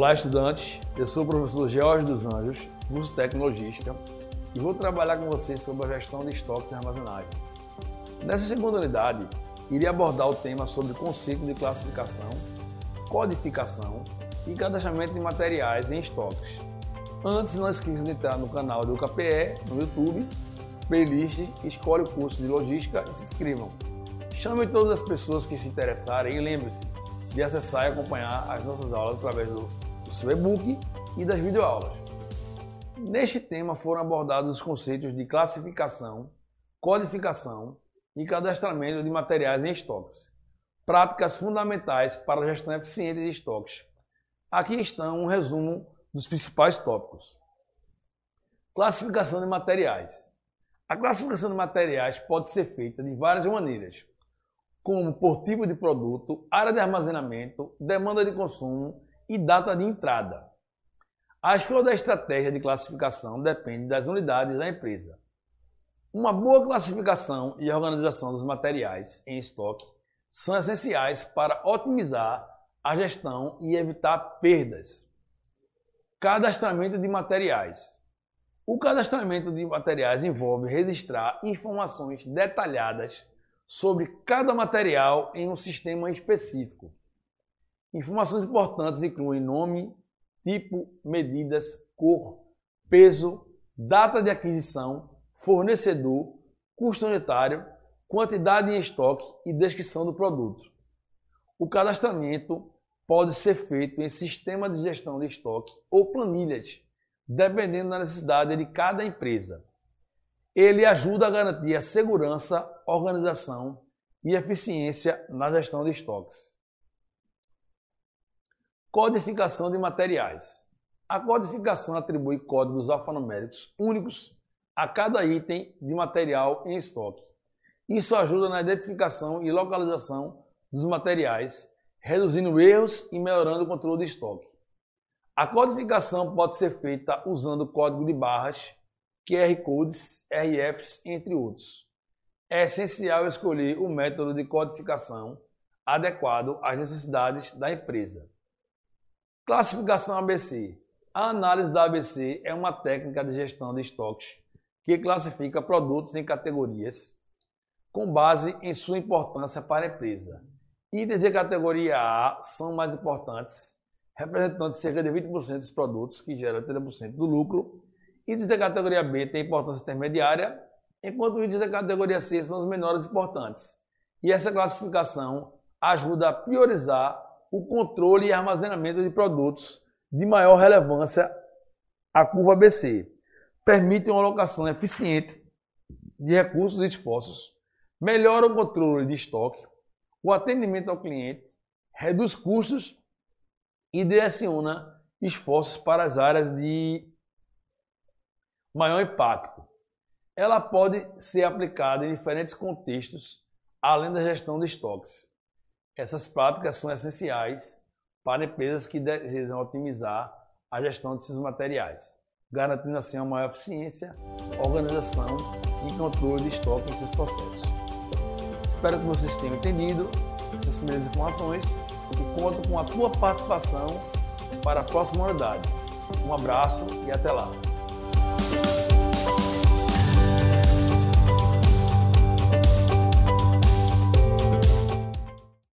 Olá, estudantes. Eu sou o professor George dos Anjos, curso Tecnologística, e vou trabalhar com vocês sobre a gestão de estoques e armazenagem. Nessa segunda unidade, irei abordar o tema sobre conceito de classificação, codificação e cadastramento de materiais em estoques. Antes, não esqueça de entrar no canal do UKPE no YouTube, playlist, escolhe o curso de logística e se inscrevam. Chame todas as pessoas que se interessarem e lembre-se de acessar e acompanhar as nossas aulas através do, do seu e-book e das videoaulas. Neste tema foram abordados os conceitos de classificação, codificação e cadastramento de materiais em estoques, práticas fundamentais para a gestão eficiente de estoques. Aqui estão um resumo dos principais tópicos. Classificação de materiais. A classificação de materiais pode ser feita de várias maneiras, como por tipo de produto, área de armazenamento, demanda de consumo e data de entrada. A escolha da estratégia de classificação depende das unidades da empresa. Uma boa classificação e organização dos materiais em estoque são essenciais para otimizar a gestão e evitar perdas. Cadastramento de materiais. O cadastramento de materiais envolve registrar informações detalhadas sobre cada material em um sistema específico. Informações importantes incluem nome, tipo, medidas, cor, peso, data de aquisição, fornecedor, custo unitário, quantidade em estoque e descrição do produto. O cadastramento pode ser feito em sistema de gestão de estoque ou planilhas, dependendo da necessidade de cada empresa ele ajuda a garantir a segurança, organização e eficiência na gestão de estoques. Codificação de materiais. A codificação atribui códigos alfanuméricos únicos a cada item de material em estoque. Isso ajuda na identificação e localização dos materiais, reduzindo erros e melhorando o controle de estoque. A codificação pode ser feita usando código de barras QR Codes, RFs, entre outros. É essencial escolher o método de codificação adequado às necessidades da empresa. Classificação ABC. A análise da ABC é uma técnica de gestão de estoques que classifica produtos em categorias com base em sua importância para a empresa. Itens de categoria A são mais importantes, representando cerca de 20% dos produtos, que geram 30% do lucro, Itens da categoria B têm importância intermediária, enquanto itens da categoria C são os menores importantes. E essa classificação ajuda a priorizar o controle e armazenamento de produtos de maior relevância à curva ABC. Permite uma alocação eficiente de recursos e esforços, melhora o controle de estoque, o atendimento ao cliente, reduz custos e direciona esforços para as áreas de maior impacto. Ela pode ser aplicada em diferentes contextos, além da gestão de estoques. Essas práticas são essenciais para empresas que desejam otimizar a gestão de seus materiais, garantindo assim uma maior eficiência, organização e controle de estoque nos seus processos. Espero que vocês tenham entendido essas primeiras informações e conto com a tua participação para a próxima unidade. Um abraço e até lá!